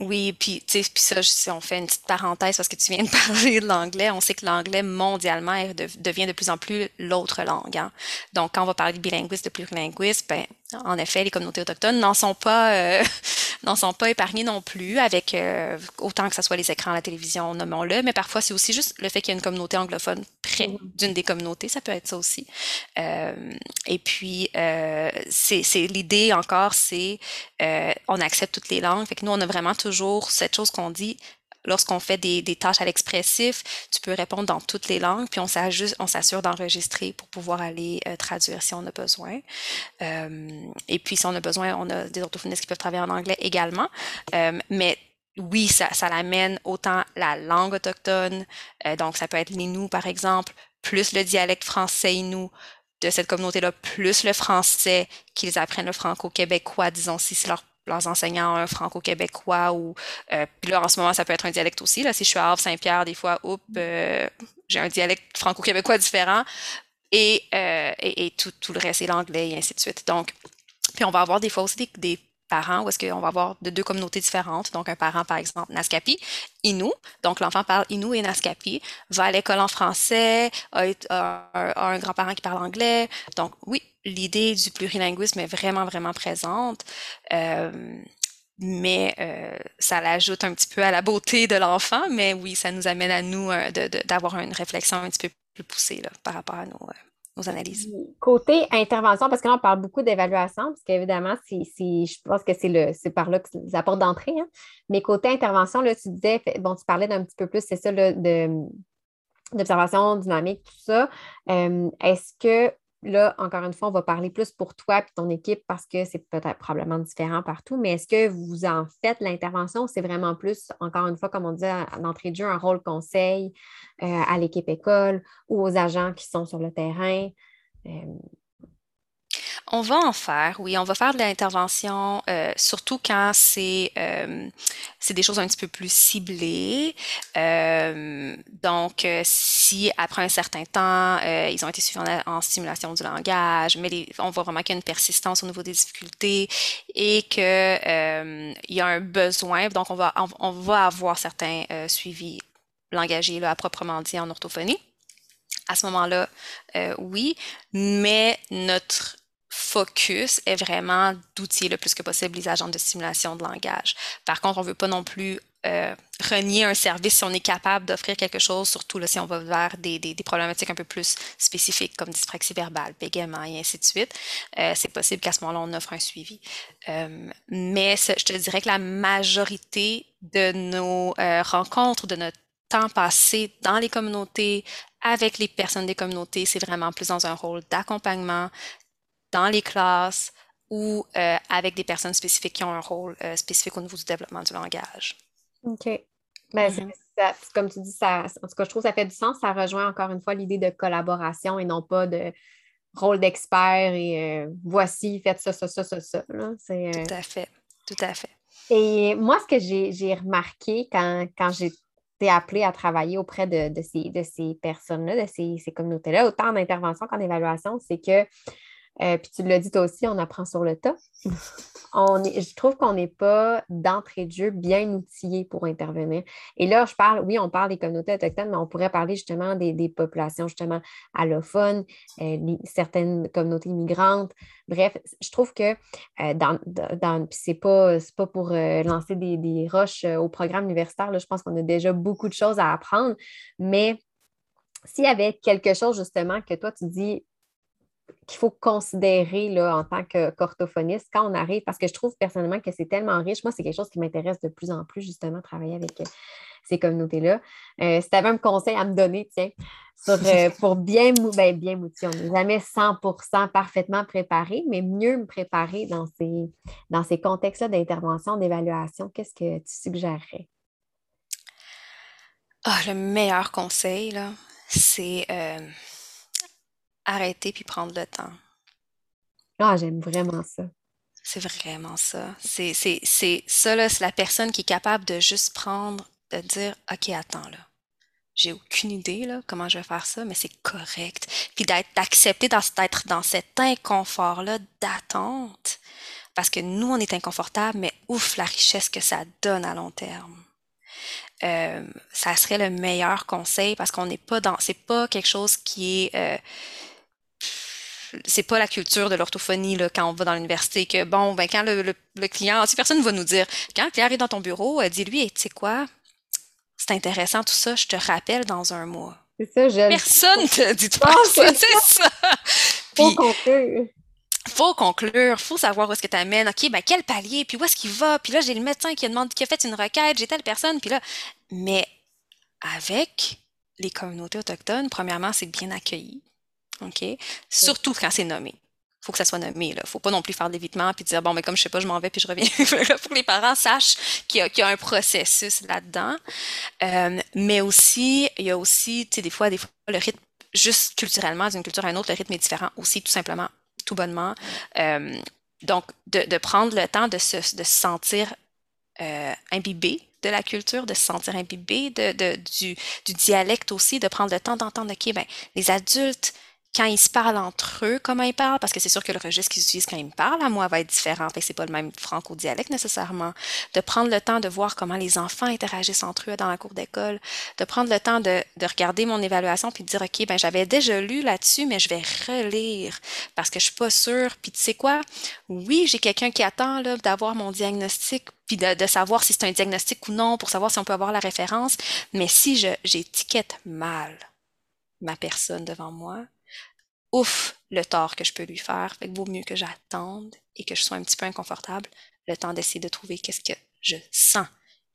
Oui, puis ça, si on fait une petite parenthèse parce que tu viens de parler de l'anglais, on sait que l'anglais mondialement devient de plus en plus l'autre langue. Hein. Donc, quand on va parler de bilinguisme, de plurilinguisme, ben, en effet, les communautés autochtones n'en sont pas euh, n'en sont pas épargnés non plus, avec euh, autant que ce soit les écrans, la télévision, nommons-le, mais parfois c'est aussi juste le fait qu'il y a une communauté anglophone près mm-hmm. d'une des communautés, ça peut être ça aussi. Euh, et puis, euh, c'est l'idée encore, c'est euh, on accepte toutes les langues. Fait que nous, on a vraiment toujours cette chose qu'on dit, lorsqu'on fait des, des, tâches à l'expressif, tu peux répondre dans toutes les langues, puis on s'assure d'enregistrer pour pouvoir aller euh, traduire si on a besoin. Euh, et puis, si on a besoin, on a des orthophonistes qui peuvent travailler en anglais également. Euh, mais oui, ça, l'amène autant la langue autochtone, donc ça peut être l'inou par exemple, plus le dialecte français inou, de cette communauté-là, plus le français, qu'ils apprennent le franco-québécois, disons, si c'est leur leurs enseignants un franco-québécois ou euh, puis là en ce moment ça peut être un dialecte aussi là. Si je suis à Havre Saint-Pierre des fois oups euh, j'ai un dialecte franco-québécois différent et, euh, et, tout, tout, le reste est l'anglais et ainsi de suite. Donc puis on va avoir des fois aussi des, des parents où est-ce qu'on va avoir de deux communautés différentes. Donc, un parent, par exemple, Naskapi, Inou. Donc, l'enfant parle Inou et Naskapi, va à l'école en français, a, un grand-parent qui parle anglais. Donc, oui, l'idée du plurilinguisme est vraiment, vraiment présente. Euh, mais euh, ça l'ajoute un petit peu à la beauté de l'enfant, mais oui, ça nous amène à nous euh, d'avoir une réflexion un petit peu plus poussée là, par rapport à nos, analyses. Côté intervention, parce que là, on parle beaucoup d'évaluation, parce qu'évidemment, je pense que c'est par là que les apports d'entrée. Hein. Mais côté intervention, là, tu disais, bon, tu parlais d'un petit peu plus, c'est ça, là, de d'observation dynamique, tout ça. Est-ce que Là, encore une fois, on va parler plus pour toi et ton équipe parce que c'est peut-être probablement différent partout, mais est-ce que vous en faites l'intervention? C'est vraiment plus, encore une fois, comme on dit d'entrée de jeu, un rôle conseil euh, à l'équipe école ou aux agents qui sont sur le terrain? Euh, on va en faire, oui, on va faire de l'intervention, euh, surtout quand c'est euh, des choses un petit peu plus ciblées. Euh, donc, si après un certain temps, ils ont été suivis en, stimulation du langage, mais on voit vraiment qu'il y a une persistance au niveau des difficultés et que il y a un besoin, donc on va on, va avoir certains suivis langagiers là, à proprement dit en orthophonie. À ce moment-là, oui, mais notre focus est vraiment d'outiller le plus que possible les agents de stimulation de langage. Par contre, on ne veut pas non plus euh, renier un service si on est capable d'offrir quelque chose, surtout si on va vers des, des, problématiques un peu plus spécifiques comme dyspraxie verbale, bégaiement et ainsi de suite. Euh, c'est possible qu'à ce moment-là, on offre un suivi. Euh, mais je te dirais que la majorité de nos rencontres, de notre temps passé dans les communautés, avec les personnes des communautés, c'est vraiment plus dans un rôle d'accompagnement dans les classes ou euh, avec des personnes spécifiques qui ont un rôle euh, spécifique au niveau du développement du langage. OK. Ben, mm-hmm. comme tu dis, ça, en tout cas, je trouve que ça fait du sens. Ça rejoint encore une fois l'idée de collaboration et non pas de rôle d'expert et euh, voici, faites ça, ça, ça, ça, ça. Tout à fait. Tout à fait. Et moi, ce que j'ai remarqué quand, quand j'ai été appelée à travailler auprès de, de ces, de ces personnes-là, de ces, ces communautés-là, autant en intervention qu'en évaluation, c'est que euh, puis tu l'as dit toi aussi, on apprend sur le tas. on je trouve qu'on n'est pas d'entrée de jeu bien outillé pour intervenir. Et là, je parle, oui, on parle des communautés autochtones, mais on pourrait parler justement des, populations justement allophones, euh, certaines communautés immigrantes. Bref, je trouve que euh, dans, dans c'est pas, pas pour lancer des, des, roches au programme universitaire. Là, je pense qu'on a déjà beaucoup de choses à apprendre, mais s'il y avait quelque chose justement que toi tu dis qu'il faut considérer là, en tant qu'orthophoniste quand on arrive, parce que je trouve personnellement que c'est tellement riche. Moi, c'est quelque chose qui m'intéresse de plus en plus, justement, travailler avec euh, ces communautés-là. Euh, si tu avais un conseil à me donner, tiens, euh, pour bien, ben, bien on n'est jamais 100% parfaitement préparé, mais mieux me préparer dans ces, dans ces contextes-là d'intervention, d'évaluation, qu'est-ce que tu suggérerais? Ah, le meilleur conseil, là, c'est arrêter puis prendre le temps. Ah, j'aime vraiment ça. C'est vraiment ça. C'est, c'est, c'est ça, là, c'est la personne qui est capable de juste prendre, de dire, OK, attends, là. J'ai aucune idée, là, comment je vais faire ça, mais c'est correct. Puis d'être, d'accepter d'être dans cet inconfort-là d'attente. Parce que nous, on est inconfortable, mais ouf, la richesse que ça donne à long terme. Euh, ça serait le meilleur conseil parce qu'on n'est pas dans, c'est pas quelque chose qui est, euh, c'est pas la culture de l'orthophonie là, quand on va dans l'université que bon ben quand le, le, client si personne va nous dire quand le client arrive dans ton bureau euh, dis-lui tu sais quoi? C'est intéressant tout ça je te rappelle dans un mois. C'est ça j'aime. Personne te dit faire ça c'est ça. faut conclure. faut conclure, faut savoir où est-ce que tu amènes. OK, ben quel palier, puis où est-ce qu'il va, puis là j'ai le médecin qui a demandé qui a fait une requête, j'ai telle personne, puis là. Mais avec les communautés autochtones, premièrement, c'est bien accueilli. OK? Surtout quand c'est nommé. faut que ça soit nommé. Il faut pas non plus faire d'évitement puis dire, bon, mais comme je sais pas, je m'en vais puis je reviens. pour que les parents sachent qu'il y, a un processus là-dedans. Euh, mais aussi, il y a aussi, tu sais, des fois, des le rythme, juste culturellement, d'une culture à une autre, le rythme est différent aussi, tout simplement, tout bonnement. Euh, donc, de, prendre le temps de se, sentir euh, imbibé de la culture, de se sentir imbibé de, du, du dialecte aussi, de prendre le temps d'entendre, OK, ben, les adultes, quand ils se parlent entre eux, comment ils parlent, parce que c'est sûr que le registre qu'ils utilisent quand ils me parlent à moi va être différent, fait que c'est pas le même franco-dialecte nécessairement. De prendre le temps de voir comment les enfants interagissent entre eux dans la cour d'école, de prendre le temps de, de regarder mon évaluation puis de dire, OK, ben j'avais déjà lu là-dessus, mais je vais relire parce que je suis pas sûre. Puis tu sais quoi? Oui, j'ai quelqu'un qui attend là d'avoir mon diagnostic puis de, de, savoir si c'est un diagnostic ou non, pour savoir si on peut avoir la référence. Mais si je j'étiquette mal ma personne devant moi, ouf le tort que je peux lui faire. Fait que vaut mieux que j'attende et que je sois un petit peu inconfortable, le temps d'essayer de trouver qu'est-ce que je sens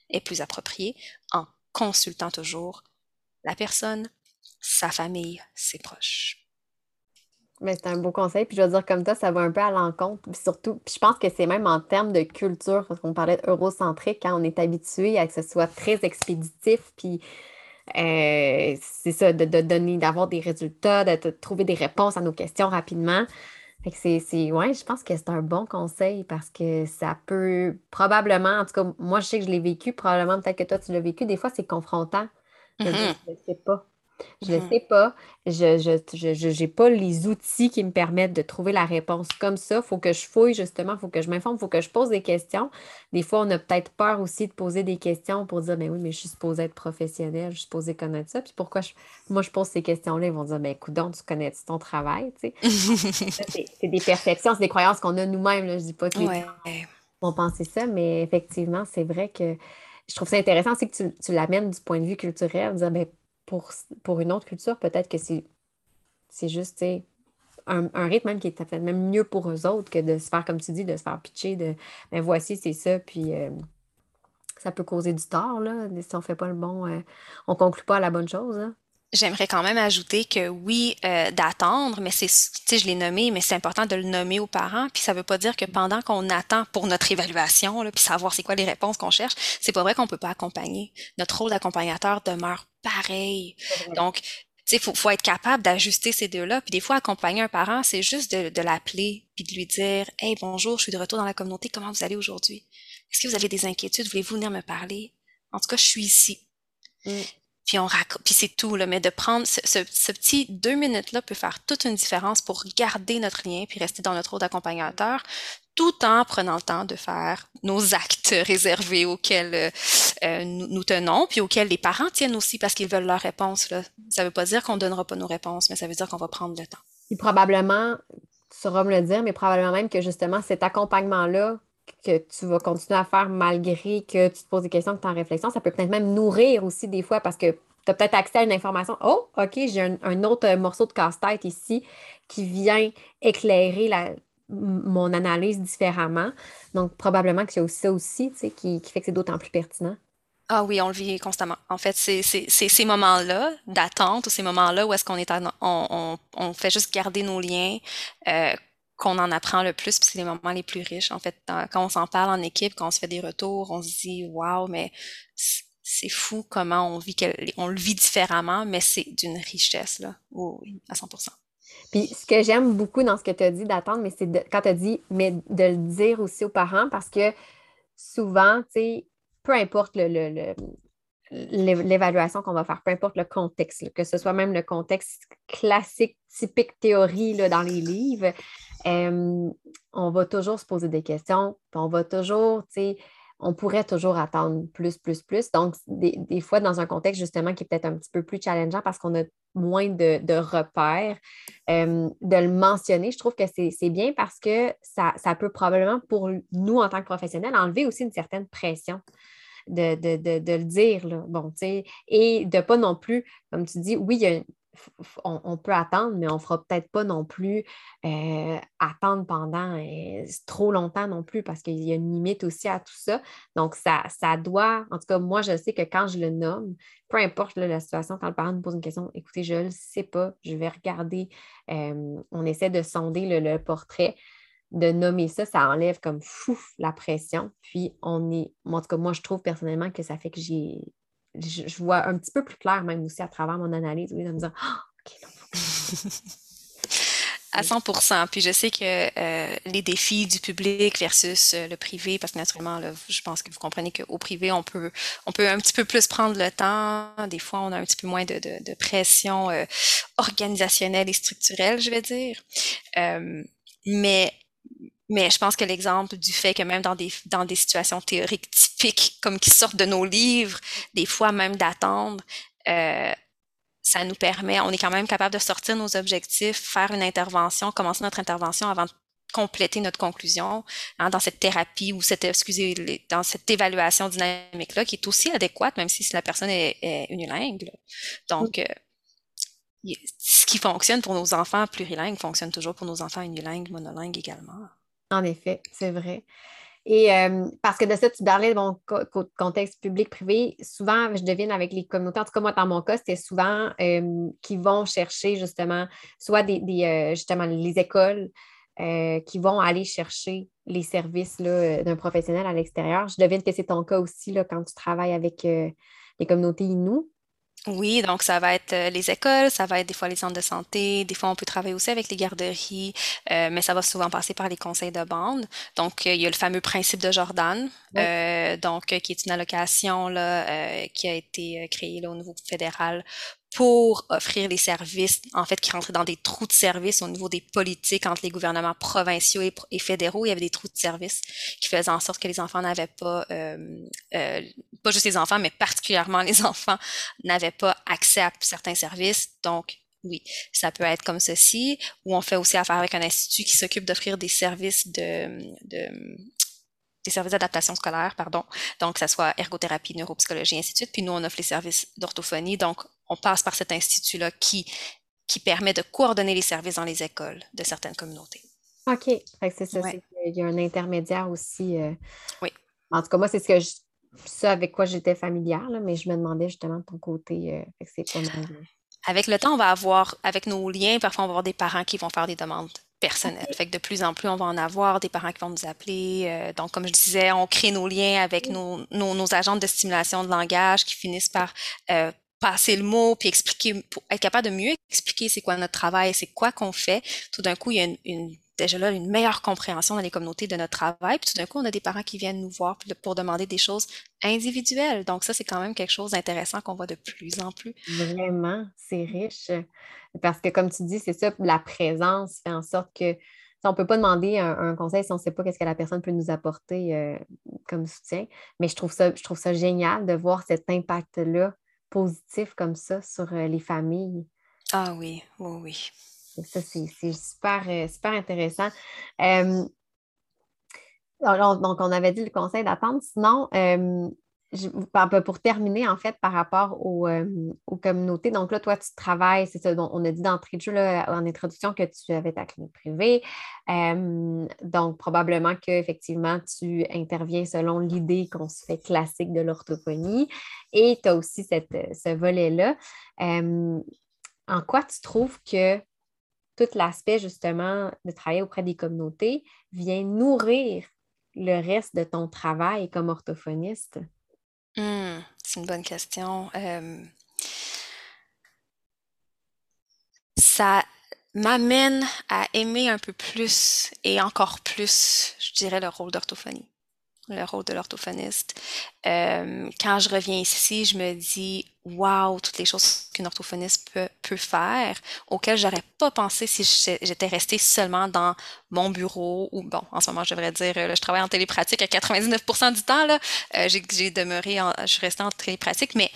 est plus approprié en consultant toujours la personne, sa famille, ses proches. Mais c'est un beau conseil. Puis je veux dire, comme ça, ça va un peu à l'encontre. Puis surtout, puis je pense que c'est même en termes de culture, parce qu'on parlait d'eurocentrique, quand on est habitué à que ce soit très expéditif, puis euh, c'est ça, de, donner, d'avoir des résultats, de, trouver des réponses à nos questions rapidement. Fait que c'est, ouais, je pense que c'est un bon conseil parce que ça peut probablement, en tout cas, moi, je sais que je l'ai vécu, probablement, peut-être que toi, tu l'as vécu. Des fois, c'est confrontant. Je ne sais pas. Je ne mmh. sais pas. Je n'ai pas les outils qui me permettent de trouver la réponse comme ça. Il faut que je fouille, justement. Il faut que je m'informe. Il faut que je pose des questions. Des fois, on a peut-être peur aussi de poser des questions pour dire, mais ben oui, mais je suis supposée être professionnelle, je suis supposée connaître ça. Puis pourquoi moi, je pose ces questions-là? Ils vont dire, ben écoute, donc, tu connais ton travail? c'est des perceptions, c'est des croyances qu'on a nous-mêmes. Je ne dis pas que les vont penser ça, mais effectivement, c'est vrai que je trouve ça intéressant aussi que tu, tu l'amènes du point de vue culturel, dire, ben, pour, pour une autre culture, peut-être que c'est, juste un, un, rythme même qui est peut-être même mieux pour eux autres que de se faire, comme tu dis, de se faire pitcher de ben voici, c'est ça, puis euh, ça peut causer du tort, là, si on fait pas le bon, euh, on conclut pas à la bonne chose. Hein. J'aimerais quand même ajouter que oui, euh, d'attendre, mais c'est, tu sais, je l'ai nommé, mais c'est important de le nommer aux parents. Puis ça veut pas dire que pendant qu'on attend pour notre évaluation, là, puis savoir c'est quoi les réponses qu'on cherche, c'est pas vrai qu'on peut pas accompagner. Notre rôle d'accompagnateur demeure pareil. Donc, tu sais, faut, faut être capable d'ajuster ces deux-là. Puis des fois, accompagner un parent, c'est juste de, de l'appeler puis de lui dire, hey, bonjour, je suis de retour dans la communauté. Comment vous allez aujourd'hui? Est-ce que vous avez des inquiétudes? Voulez-vous venir me parler? En tout cas, je suis ici. Mm puis on puis c'est tout là. Mais de prendre ce, petit deux minutes là peut faire toute une différence pour garder notre lien puis rester dans notre rôle d'accompagnateur tout en prenant le temps de faire nos actes réservés auxquels euh, nous, tenons puis auxquels les parents tiennent aussi parce qu'ils veulent leur réponse là. Ça veut pas dire qu'on donnera pas nos réponses mais ça veut dire qu'on va prendre le temps. Et probablement tu sauras me le dire mais probablement même que justement cet accompagnement là que tu vas continuer à faire malgré que tu te poses des questions, que tu es en réflexion. Ça peut peut-être même nourrir aussi des fois parce que tu as peut-être accès à une information. Oh, OK, j'ai un, autre morceau de casse-tête ici qui vient éclairer mon analyse différemment. Donc, probablement y a aussi ça aussi qui, qui fait que c'est d'autant plus pertinent. Ah oui, on le vit constamment. En fait, c'est ces moments-là d'attente ou ces moments-là où est-ce qu'on est, on, on, fait juste garder nos liens, euh, qu'on en apprend le plus, puis c'est les moments les plus riches. En fait, quand on s'en parle en équipe, quand on se fait des retours, on se dit waouh, mais c'est fou comment on vit, on le vit différemment, mais c'est d'une richesse là, oui, à 100%. Puis ce que j'aime beaucoup dans ce que tu as dit d'attendre, mais c'est quand tu as dit, mais de le dire aussi aux parents, parce que souvent, tu sais, peu importe le, l'évaluation qu'on va faire, peu importe le contexte, que ce soit même le contexte classique, typique théorie là, dans les livres, on va toujours se poser des questions, on va toujours, tu sais, on pourrait toujours attendre plus, plus, plus. Donc, des, fois, dans un contexte justement qui est peut-être un petit peu plus challengeant parce qu'on a moins de, repères, de le mentionner, je trouve que c'est bien parce que ça, ça, peut probablement, pour nous en tant que professionnels, enlever aussi une certaine pression. De, le dire, là. bon, et de pas non plus, comme tu dis, oui, on, peut attendre, mais on ne fera peut-être pas non plus euh, attendre pendant euh, trop longtemps non plus parce qu'il y a une limite aussi à tout ça. Donc, ça, ça doit, en tout cas, moi, je sais que quand je le nomme, peu importe la situation, quand le parent nous pose une question, écoutez, je ne le sais pas, je vais regarder, euh, on essaie de sonder le, portrait de nommer ça, ça enlève comme fou la pression. Puis on est, en tout cas, moi, je trouve personnellement que ça fait que j'ai je, vois un petit peu plus clair même aussi à travers mon analyse, oui, de me dire ah, OK, non. à 100 Puis je sais que euh, les défis du public versus euh, le privé, parce que naturellement, je pense que vous comprenez qu'au privé, on peut, on peut un petit peu plus prendre le temps. Des fois, on a un petit peu moins de, de, pression euh, organisationnelle et structurelle, je vais dire. mais mais je pense que l'exemple du fait que même dans des, dans des situations théoriques typiques, comme qui sortent de nos livres, des fois même d'attendre, euh, ça nous permet, on est quand même capable de sortir nos objectifs, faire une intervention, commencer notre intervention avant de compléter notre conclusion hein, dans cette thérapie ou cette, excusez, dans cette évaluation dynamique-là qui est aussi adéquate, même si la personne est, est unilingue. Donc, euh, ce qui fonctionne pour nos enfants plurilingues fonctionne toujours pour nos enfants unilingues, monolingues également. En effet, c'est vrai. Et parce que de ça, tu parlais de mon contexte public-privé. Souvent, je devine avec les communautés, en tout cas, moi, dans mon cas, c'était souvent qui vont chercher justement, soit des, euh, justement les écoles euh, qui vont aller chercher les services d'un professionnel à l'extérieur. Je devine que c'est ton cas aussi là, quand tu travailles avec euh, les communautés Inou. Oui, donc ça va être euh, les écoles, ça va être des fois les centres de santé, des fois on peut travailler aussi avec les garderies, euh, mais ça va souvent passer par les conseils de bande. Donc euh, il y a le fameux principe de Jordan, donc qui est une allocation là, qui a été créée là, au niveau fédéral pour offrir les services, en fait, qui rentraient dans des trous de services au niveau des politiques entre les gouvernements provinciaux et, fédéraux. Il y avait des trous de services qui faisaient en sorte que les enfants n'avaient pas, euh, euh, pas juste les enfants, mais particulièrement les enfants n'avaient pas accès à certains services. Donc, oui, ça peut être comme ceci, ou on fait aussi affaire avec un institut qui s'occupe d'offrir des services de, de des services d'adaptation scolaire, pardon. Donc, que ce soit ergothérapie, neuropsychologie, ainsi de suite. Puis nous, on offre les services d'orthophonie. Donc, on passe par cet institut-là qui, qui permet de coordonner les services dans les écoles de certaines communautés. OK. c'est ça. Il y a un intermédiaire aussi. Euh, oui. En tout cas, moi, c'est ce que je ça avec quoi j'étais familière, mais je me demandais justement de ton côté, euh, c'est pas Avec le temps, on va avoir, avec nos liens, parfois on va avoir des parents qui vont faire des demandes personnelles. Fait que de plus en plus, on va en avoir des parents qui vont nous appeler. Euh, donc, comme je disais, on crée nos liens avec nos, nos, nos agents de stimulation de langage qui finissent par euh, passer le mot, puis expliquer, être capable de mieux expliquer c'est quoi notre travail, c'est quoi qu'on fait. Tout d'un coup, il y a une, une déjà là une meilleure compréhension dans les communautés de notre travail. Puis tout d'un coup, on a des parents qui viennent nous voir pour demander des choses individuelles. Donc ça, c'est quand même quelque chose d'intéressant qu'on voit de plus en plus. Vraiment, c'est riche. Parce que comme tu dis, c'est ça, la présence fait en sorte que on ne peut pas demander un, conseil si on ne sait pas qu'est-ce que la personne peut nous apporter euh, comme soutien. Mais je trouve, ça, je trouve ça génial de voir cet impact-là positif comme ça sur euh, les familles. Ah oui, oui, oui. Ça, c'est super, euh, super intéressant. donc, on avait dit le conseil d'attendre. Sinon, pour terminer, en fait, par rapport euh, aux, communautés, donc là, toi, tu travailles, c'est ça, on a dit d'entrée de jeu en introduction que tu avais ta clinique privée. donc, probablement qu'effectivement, tu interviens selon l'idée qu'on se fait classique de l'orthophonie et tu as aussi cette, ce volet-là. en quoi tu trouves que tout l'aspect, justement, de travailler auprès des communautés vient nourrir le reste de ton travail comme orthophoniste? Mmh, c'est une bonne question. ça m'amène à aimer un peu plus et encore plus, je dirais, le rôle d'orthophonie le rôle de l'orthophoniste. Quand je reviens ici, je me dis waouh, toutes les choses qu'une orthophoniste peut, faire, auxquelles j'aurais pas pensé si j'étais restée seulement dans mon bureau, ou bon, en ce moment, je devrais dire, je travaille en télépratique à 99% du temps, là. Euh, j'ai demeuré, en, je suis restée en télépratique, mais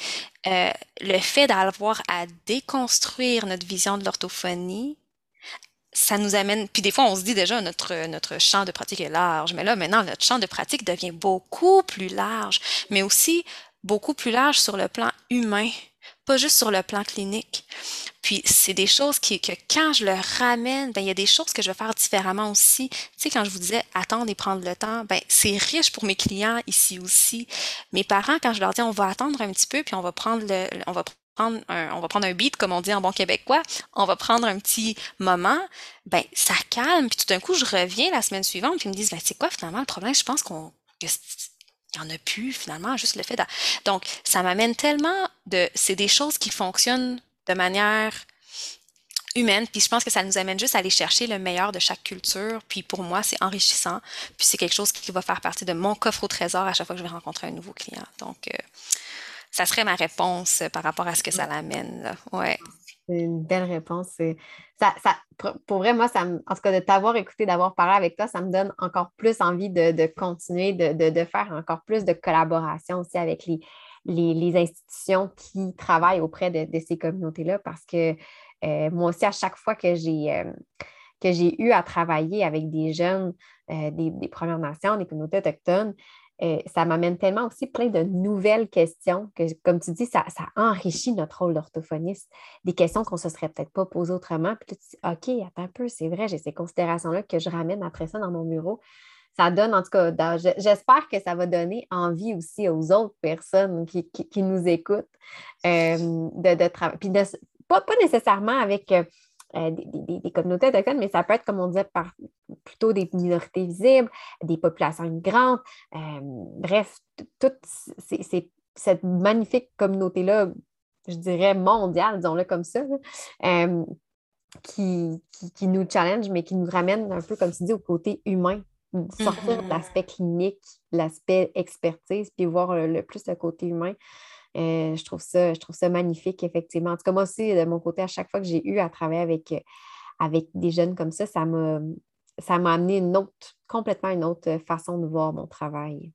euh, le fait d'avoir à déconstruire notre vision de l'orthophonie, ça nous amène, puis des fois on se dit déjà notre, notre champ de pratique est large, mais là maintenant notre champ de pratique devient beaucoup plus large, mais aussi beaucoup plus large sur le plan humain, pas juste sur le plan clinique. Puis c'est des choses qui, que quand je le ramène, ben il y a des choses que je vais faire différemment aussi. Tu sais, quand je vous disais attendre et prendre le temps, ben c'est riche pour mes clients ici aussi. Mes parents, quand je leur dis on va attendre un petit peu, puis on va prendre le, on va on va prendre un beat, comme on dit en bon québécois, on va prendre un petit moment, ben ça calme, puis tout d'un coup, je reviens la semaine suivante, puis ils me disent, ben c'est quoi finalement le problème? Je pense qu'on qu'il n'y en a plus finalement, juste le fait de... Donc, ça m'amène tellement de... C'est des choses qui fonctionnent de manière humaine, puis je pense que ça nous amène juste à aller chercher le meilleur de chaque culture, puis pour moi, c'est enrichissant, puis c'est quelque chose qui va faire partie de mon coffre au trésor à chaque fois que je vais rencontrer un nouveau client. Donc, euh, ça serait ma réponse par rapport à ce que ça l'amène. Ouais. C'est une belle réponse. Ça, pour vrai, moi, en tout cas, de t'avoir écouté, d'avoir parlé avec toi, ça me donne encore plus envie de, continuer, de, faire encore plus de collaboration aussi avec les, institutions qui travaillent auprès de, ces communautés-là parce que euh, moi aussi, à chaque fois que j'ai euh, que j'ai eu à travailler avec des jeunes euh, des, Premières Nations, des communautés autochtones, euh, ça m'amène tellement aussi plein de nouvelles questions que, comme tu dis, ça, enrichit notre rôle d'orthophoniste. Des questions qu'on ne se serait peut-être pas posées autrement. Puis tu dis, OK, attends un peu, c'est vrai, j'ai ces considérations-là que je ramène après ça dans mon bureau. Ça donne, en tout cas, j'espère que ça va donner envie aussi aux autres personnes qui, nous écoutent euh, de, travailler. Puis pas, nécessairement avec. Euh, euh, des, communautés autochtones, mais ça peut être, comme on disait, par, plutôt des minorités visibles, des populations immigrantes. Euh, bref, toute cette magnifique communauté-là, je dirais mondiale, disons-le comme ça, euh, qui, qui, nous challenge, mais qui nous ramène un peu, comme tu dis, au côté humain, sortir de mm-hmm. l'aspect clinique, l'aspect expertise, puis voir le, plus le côté humain. Euh, je, trouve ça, je trouve ça magnifique, effectivement. En tout cas, moi aussi, de mon côté, à chaque fois que j'ai eu à travailler avec, euh, avec des jeunes comme ça, ça m'a, ça m'a amené une autre, complètement une autre façon de voir mon travail.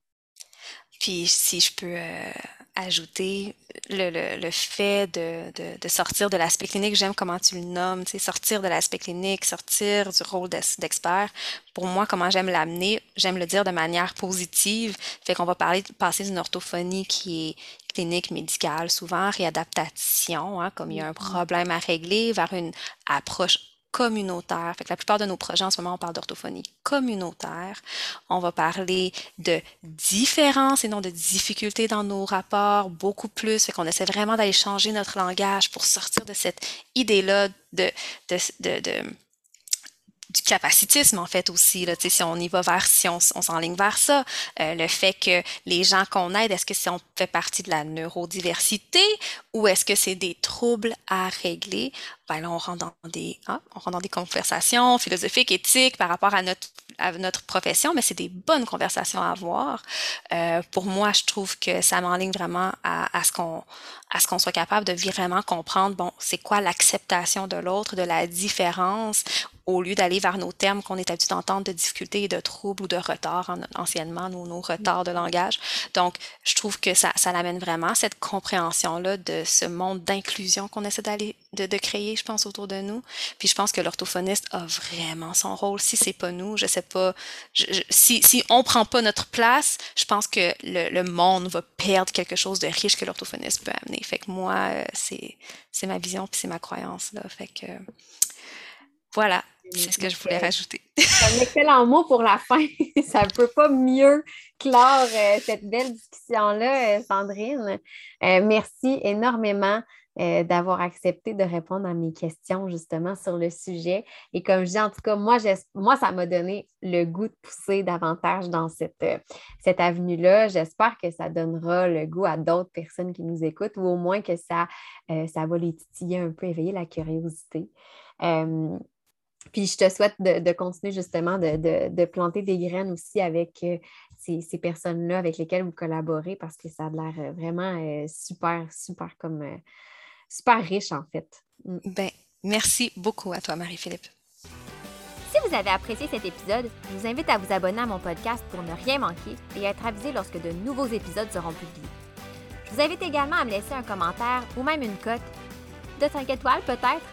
Puis si je peux euh, ajouter le, le, fait de, de, de, sortir de l'aspect clinique, j'aime comment tu le nommes, tu sais, sortir de l'aspect clinique, sortir du rôle d'expert. Pour moi, comment j'aime l'amener, j'aime le dire de manière positive. Fait qu'on va parler, passer d'une orthophonie qui est clinique médicale, souvent réadaptation, hein, comme il y a un mm-hmm. problème à régler, vers une approche communautaire. Fait que la plupart de nos projets en ce moment, on parle d'orthophonie communautaire. On va parler de différences et non de difficultés dans nos rapports, beaucoup plus. Fait qu'on essaie vraiment d'aller changer notre langage pour sortir de cette idée-là de, de, de, de du capacitisme en fait aussi là, si on y va vers si on, on s'enligne vers ça euh, le fait que les gens qu'on aide est-ce que si on fait partie de la neurodiversité ou est-ce que c'est des troubles à régler? Ben là on rentre dans des hein, on rentre dans des conversations philosophiques éthiques par rapport à notre à notre profession mais c'est des bonnes conversations à avoir. Euh, pour moi je trouve que ça m'enligne vraiment à, à ce qu'on à ce qu'on soit capable de vraiment comprendre bon c'est quoi l'acceptation de l'autre de la différence au lieu d'aller vers nos termes qu'on est habitué d'entendre de difficultés et de troubles ou de retards anciennement, nos, nos retards de langage. Donc, je trouve que ça, ça l'amène vraiment cette compréhension-là de ce monde d'inclusion qu'on essaie d'aller de, créer, je pense, autour de nous. Puis je pense que l'orthophoniste a vraiment son rôle. Si c'est pas nous, je sais pas, si, si on prend pas notre place, je pense que le, le monde va perdre quelque chose de riche que l'orthophoniste peut amener. Fait que moi, euh, c'est ma vision puis c'est ma croyance, là. Fait que, voilà, c'est ce que je voulais rajouter. un excellent mot pour la fin. Ça ne peut pas mieux clore euh, cette belle discussion-là, euh, Sandrine. Euh, merci énormément. Euh, d'avoir accepté de répondre à mes questions justement sur le sujet. Et comme je dis, en tout cas, moi, moi ça m'a donné le goût de pousser davantage dans cette, euh, cette avenue-là. J'espère que ça donnera le goût à d'autres personnes qui nous écoutent ou au moins que ça, euh, ça va les titiller un peu, éveiller la curiosité. Puis je te souhaite de, de continuer justement de, de, de, planter des graines aussi avec euh, ces, ces personnes-là avec lesquelles vous collaborez parce que ça a l'air vraiment euh, super, super comme euh, super riche en fait. Mm. Ben, merci beaucoup à toi, Marie-Philippe. Si vous avez apprécié cet épisode, je vous invite à vous abonner à mon podcast pour ne rien manquer et être avisé lorsque de nouveaux épisodes seront publiés. Je vous invite également à me laisser un commentaire ou même une cote de 5 étoiles peut-être